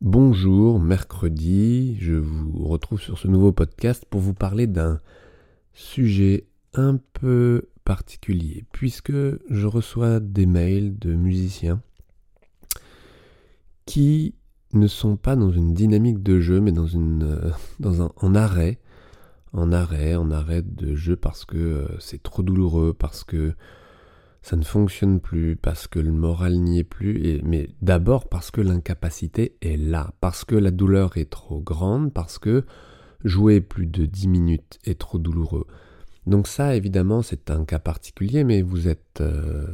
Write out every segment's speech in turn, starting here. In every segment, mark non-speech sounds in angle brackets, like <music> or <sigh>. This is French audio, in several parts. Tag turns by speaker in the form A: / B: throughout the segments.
A: Bonjour, mercredi, je vous retrouve sur ce nouveau podcast pour vous parler d'un sujet un peu particulier, puisque je reçois des mails de musiciens qui ne sont pas dans une dynamique de jeu, mais dans une euh, un en arrêt, en arrêt, en arrêt de jeu parce que euh, c'est trop douloureux, parce que ça ne fonctionne plus, parce que le moral n'y est plus, mais d'abord parce que l'incapacité est là, parce que la douleur est trop grande, parce que jouer plus de 10 minutes est trop douloureux. Donc ça, évidemment, c'est un cas particulier, mais vous êtes euh,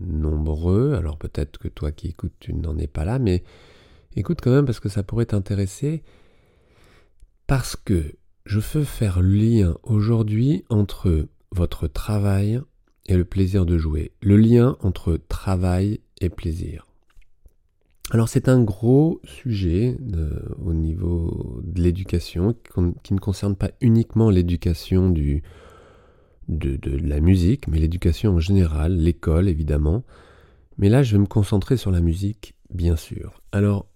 A: nombreux, alors peut-être que toi qui écoutes, tu n'en es pas là, mais écoute quand même parce que ça pourrait t'intéresser, parce que je veux faire lien aujourd'hui entre votre travail et le plaisir de jouer. Le lien entre travail et plaisir. Alors c'est un gros sujet euh, au niveau de l'éducation qui ne concerne pas uniquement l'éducation du, de, de, la musique, mais l'éducation en général, l'école évidemment. Mais là je vais me concentrer sur la musique, bien sûr. Alors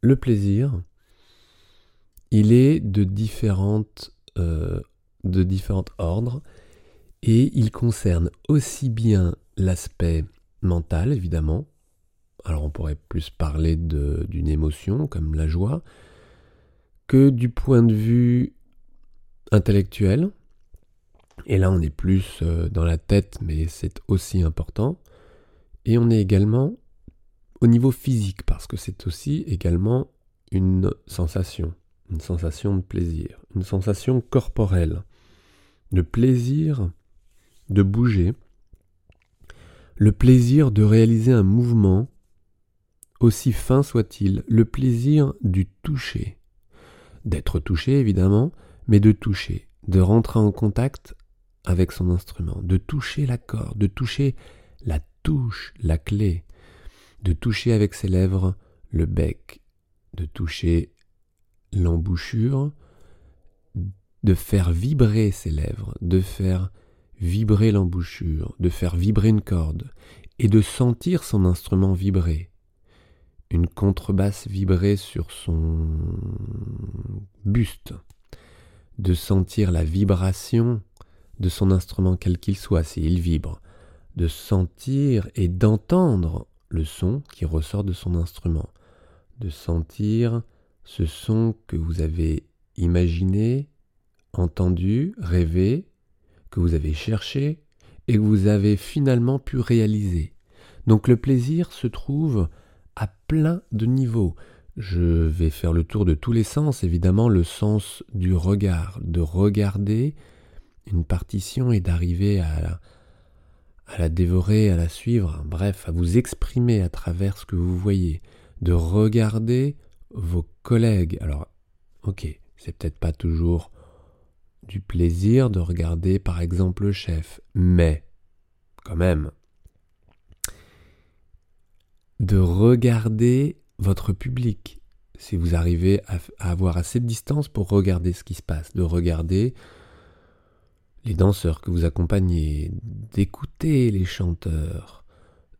A: le plaisir, il est de différentes, euh, de différents ordres et il concerne aussi bien l'aspect mental, évidemment, alors on pourrait plus parler d'une émotion comme la joie, que du point de vue intellectuel, et là on est plus euh, dans la tête, mais c'est aussi important, et on est également au niveau physique, parce que c'est aussi également une sensation, une sensation de plaisir, une sensation corporelle, de plaisir de bouger, le plaisir de réaliser un mouvement, aussi fin soit-il, le plaisir du toucher, d'être touché évidemment, mais de toucher, de rentrer en contact avec son instrument, de toucher la corde, de toucher la touche, la clé, de toucher avec ses lèvres le bec, de toucher l'embouchure, de faire vibrer ses lèvres, de faire vibrer l'embouchure, de faire vibrer une corde, et de sentir son instrument vibrer. Une contrebasse vibrer sur son buste, de sentir la vibration de son instrument quel qu'il soit s'il vibre, de sentir et d'entendre le son qui ressort de son instrument, de sentir ce son que vous avez imaginé, entendu, rêvé, vous avez cherché et que vous avez finalement pu réaliser. Donc le plaisir se trouve à plein de niveaux. Je vais faire le tour de tous les sens, évidemment le sens du regard, de regarder une partition et d'arriver à à la dévorer, à la suivre, bref, à vous exprimer à travers ce que vous voyez, de regarder vos collègues. Alors, ok, c'est peut-être pas toujours du plaisir de regarder par exemple le chef, mais quand même de regarder votre public, si vous arrivez à, avoir assez de distance pour regarder ce qui se passe, de regarder les danseurs que vous accompagnez, d'écouter les chanteurs,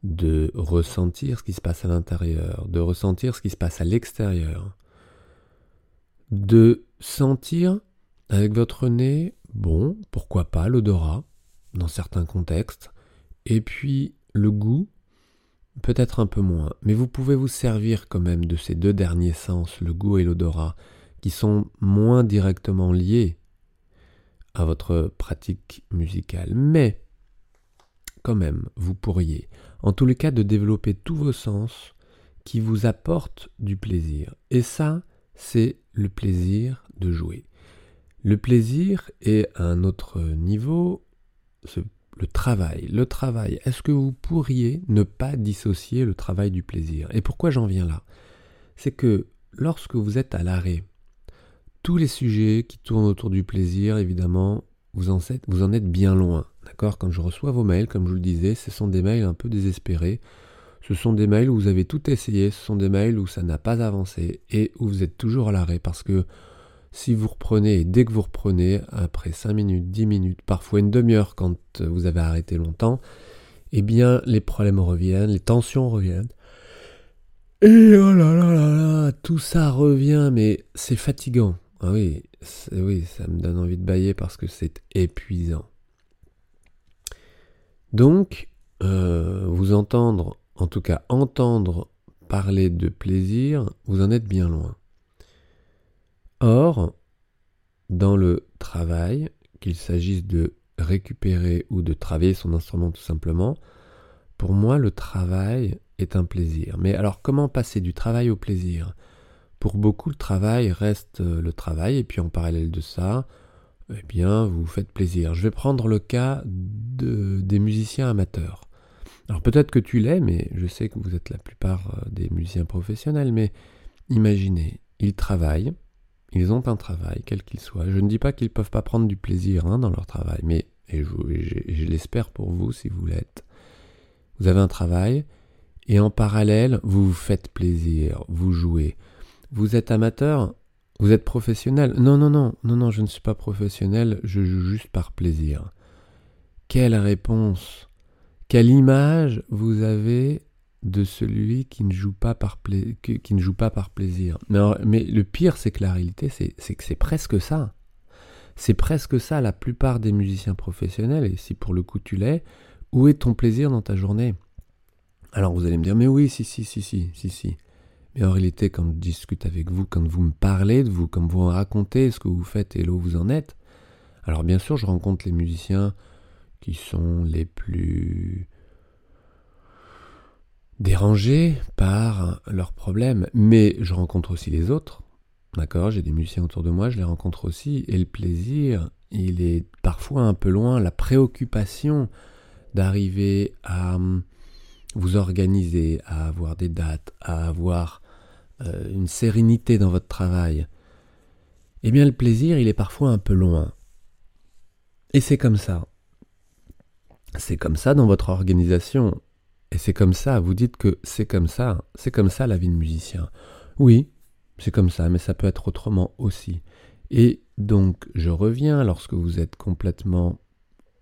A: de ressentir ce qui se passe à l'intérieur, de ressentir ce qui se passe à l'extérieur, de sentir avec votre nez, bon, pourquoi pas l'odorat, dans certains contextes, et puis le goût, peut-être un peu moins, mais vous pouvez vous servir quand même de ces deux derniers sens, le goût et l'odorat, qui sont moins directement liés à votre pratique musicale. Mais, quand même, vous pourriez, en tous les cas, de développer tous vos sens qui vous apportent du plaisir. Et ça, c'est le plaisir de jouer. Le plaisir est à un autre niveau le travail. Le travail, est-ce que vous pourriez ne pas dissocier le travail du plaisir? Et pourquoi j'en viens là? C'est que lorsque vous êtes à l'arrêt, tous les sujets qui tournent autour du plaisir, évidemment, vous en êtes, vous en êtes bien loin. D'accord? Quand je reçois vos mails, comme je vous le disais, ce sont des mails un peu désespérés. Ce sont des mails où vous avez tout essayé, ce sont des mails où ça n'a pas avancé et où vous êtes toujours à l'arrêt parce que si vous reprenez, et dès que vous reprenez, après 5 minutes, 10 minutes, parfois une demi-heure quand vous avez arrêté longtemps, eh bien les problèmes reviennent, les tensions reviennent. Et oh là là là là, tout ça revient, mais c'est fatigant. Ah oui, oui, ça me donne envie de bailler parce que c'est épuisant. Donc, euh, vous entendre, en tout cas entendre parler de plaisir, vous en êtes bien loin. Or, dans le travail, qu'il s'agisse de récupérer ou de travailler son instrument tout simplement, pour moi le travail est un plaisir. Mais alors comment passer du travail au plaisir? Pour beaucoup le travail reste euh, le travail et puis en parallèle de ça, eh bien vous faites plaisir. Je vais prendre le cas de, des musiciens amateurs. Alors peut-être que tu l'es, mais je sais que vous êtes la plupart euh, des musiciens professionnels, mais imaginez, ils travaillent, ils ont un travail, quel qu'il soit. Je ne dis pas qu'ils ne peuvent pas prendre du plaisir hein, dans leur travail, mais, et je, l'espère pour vous si vous l'êtes, vous avez un travail, et en parallèle, vous vous faites plaisir, vous jouez. Vous êtes amateur, vous êtes professionnel. Non, non, non, non, non, je ne suis pas professionnel, je joue juste par plaisir. Quelle réponse Quelle image vous avez de celui qui ne joue pas par, qui ne joue pas par plaisir. Mais, le pire, c'est que la réalité, c'est que c'est presque ça. C'est presque ça la plupart des musiciens professionnels, et si pour le coup tu l'es, où est ton plaisir dans ta journée? Alors vous allez me dire, mais oui, si, si, si, si, si, si. Mais en réalité, quand je discute avec vous, quand vous me parlez de vous, quand vous me racontez ce que vous faites et là où vous en êtes, alors bien sûr, je rencontre les musiciens qui sont les plus dérangés par leurs problèmes, mais je rencontre aussi les autres. D'accord, j'ai des musiciens autour de moi, je les rencontre aussi, et le plaisir, il est parfois un peu loin, la préoccupation d'arriver à hum, vous organiser, à avoir des dates, à avoir euh, une sérénité dans votre travail. Eh bien, le plaisir, il est parfois un peu loin. Et c'est comme ça. C'est comme ça dans votre organisation. Et c'est comme ça, vous dites que c'est comme ça, c'est comme ça la vie de musicien. Oui, c'est comme ça, mais ça peut être autrement aussi. Et donc, je reviens lorsque vous êtes complètement,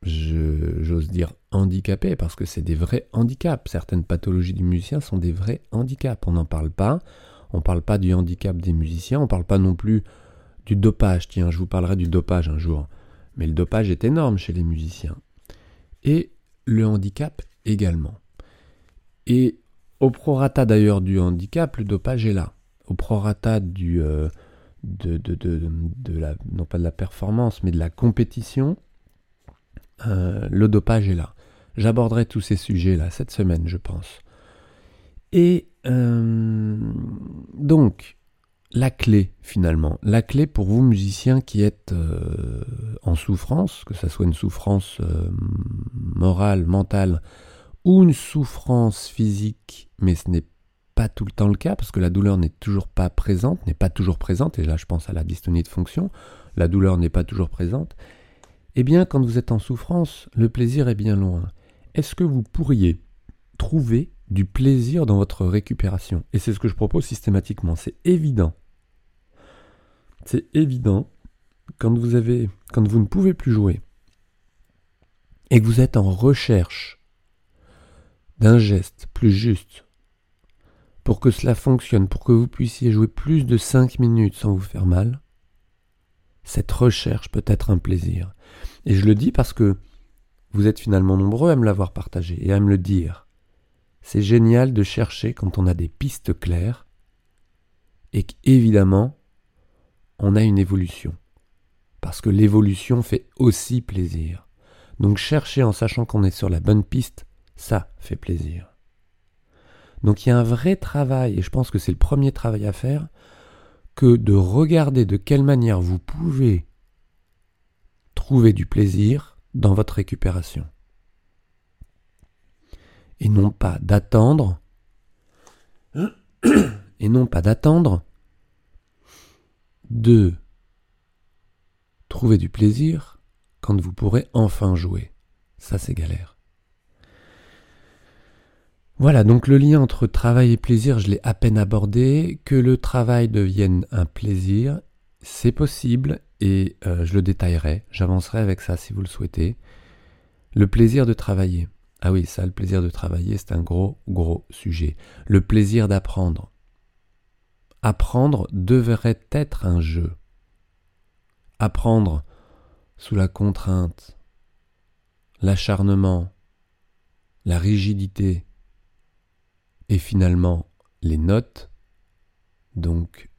A: j'ose dire, handicapé, parce que c'est des vrais handicaps. Certaines pathologies du musicien sont des vrais handicaps. On n'en parle pas. On ne parle pas du handicap des musiciens. On ne parle pas non plus du dopage. Tiens, je vous parlerai du dopage un jour. Mais le dopage est énorme chez les musiciens. Et le handicap également. Et au prorata d'ailleurs du handicap, le dopage est là. Au prorata du, euh, de, la, non pas de la performance, mais de la compétition, euh, le dopage est là. J'aborderai tous ces sujets-là cette semaine, je pense. Et euh, donc, la clé finalement, la clé pour vous musiciens qui êtes en souffrance, que ce soit une souffrance morale, mentale, ou une souffrance physique, mais ce n'est pas tout le temps le cas, parce que la douleur n'est toujours pas présente, n'est pas toujours présente, et là je pense à la dystonie de fonction, la douleur n'est pas toujours présente, eh bien quand vous êtes en souffrance, le plaisir est bien loin. Est-ce que vous pourriez trouver du plaisir dans votre récupération? Et c'est ce que je propose systématiquement, c'est évident. C'est évident quand vous avez quand vous ne pouvez plus jouer et que vous êtes en recherche d'un geste plus juste, pour que cela fonctionne, pour que vous puissiez jouer plus de 5 minutes sans vous faire mal, cette recherche peut être un plaisir. Et je le dis parce que vous êtes finalement nombreux à me l'avoir partagé et à me le dire. C'est génial de chercher quand on a des pistes claires et qu'évidemment, on a une évolution. Parce que l'évolution fait aussi plaisir. Donc chercher en sachant qu'on est sur la bonne piste, ça fait plaisir. Donc il y a un vrai travail, et je pense que c'est le premier travail à faire, que de regarder de quelle manière vous pouvez trouver du plaisir dans votre récupération. Et non pas d'attendre, <coughs> et non pas d'attendre de trouver du plaisir quand vous pourrez enfin jouer. Ça c'est galère. Voilà, donc le lien entre travail et plaisir, je l'ai à peine abordé. Que le travail devienne un plaisir, c'est possible et euh, je le détaillerai. J'avancerai avec ça si vous le souhaitez. Le plaisir de travailler. Ah oui, ça, le plaisir de travailler, c'est un gros, gros sujet. Le plaisir d'apprendre. apprendre devrait être un jeu. Apprendre sous la contrainte, l'acharnement, la rigidité et finalement les notes, donc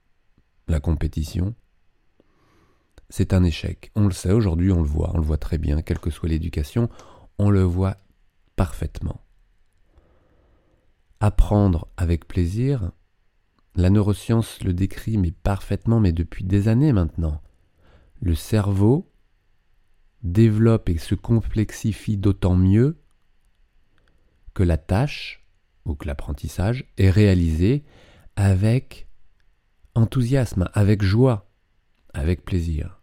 A: la compétition, c'est un échec. On le sait aujourd'hui, on le voit, on le voit très bien, quelle que soit l'éducation, on le voit parfaitement. Apprendre avec plaisir, la neuroscience le décrit mais parfaitement, mais depuis des années maintenant. Le cerveau développe et se complexifie d'autant mieux que la tâche ou que l'apprentissage est réalisé avec enthousiasme, avec joie, avec plaisir.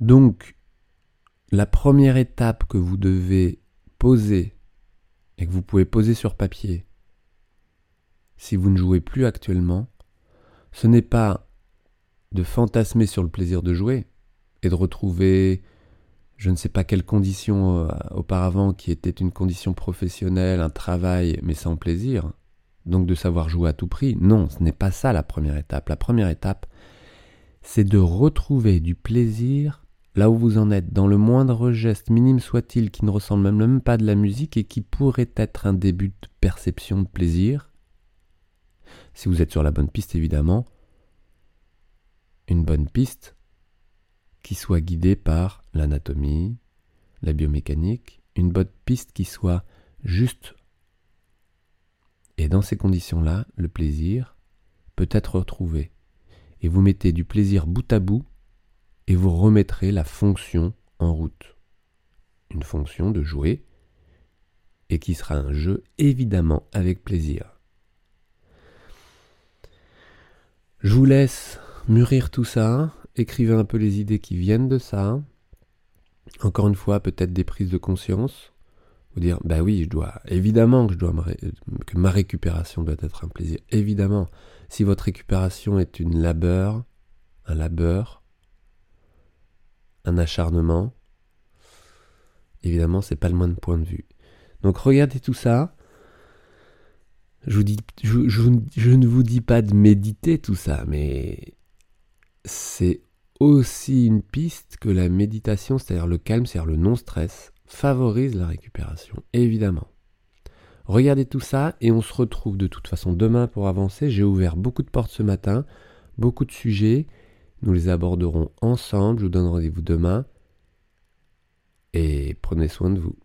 A: Donc, la première étape que vous devez poser et que vous pouvez poser sur papier, si vous ne jouez plus actuellement, ce n'est pas de fantasmer sur le plaisir de jouer et de retrouver je ne sais pas quelle condition euh, auparavant qui était une condition professionnelle, un travail, mais sans plaisir, donc de savoir jouer à tout prix. Non, ce n'est pas ça la première étape. La première étape, c'est de retrouver du plaisir là où vous en êtes, dans le moindre geste, minime soit-il, qui ne ressemble même pas de la musique et qui pourrait être un début de perception de plaisir. Si vous êtes sur la bonne piste, évidemment, une bonne piste qui soit guidée par l'anatomie, la biomécanique, une bonne piste qui soit juste. Et dans ces conditions-là, le plaisir peut être retrouvé. Et vous mettez du plaisir bout à bout et vous remettrez la fonction en route. Une fonction de jouer et qui sera un jeu évidemment avec plaisir. Je vous laisse mûrir tout ça, écrivez un peu les idées qui viennent de ça. Encore une fois, peut-être des prises de conscience. Vous dire, bah oui, je dois, évidemment que je dois que ma récupération doit être un plaisir. Évidemment, si votre récupération est une labeur, un labeur, un acharnement, évidemment, c'est pas le moins de point de vue. Donc regardez tout ça. Je, vous dis, je ne vous dis pas de méditer tout ça, mais c'est aussi une piste que la méditation, c'est-à-dire le calme, c'est-à-dire le non-stress, favorise la récupération, évidemment. Regardez tout ça et on se retrouve de toute façon demain pour avancer. J'ai ouvert beaucoup de portes ce matin, beaucoup de sujets. Nous les aborderons ensemble. Je vous donne rendez-vous demain. Et prenez soin de vous.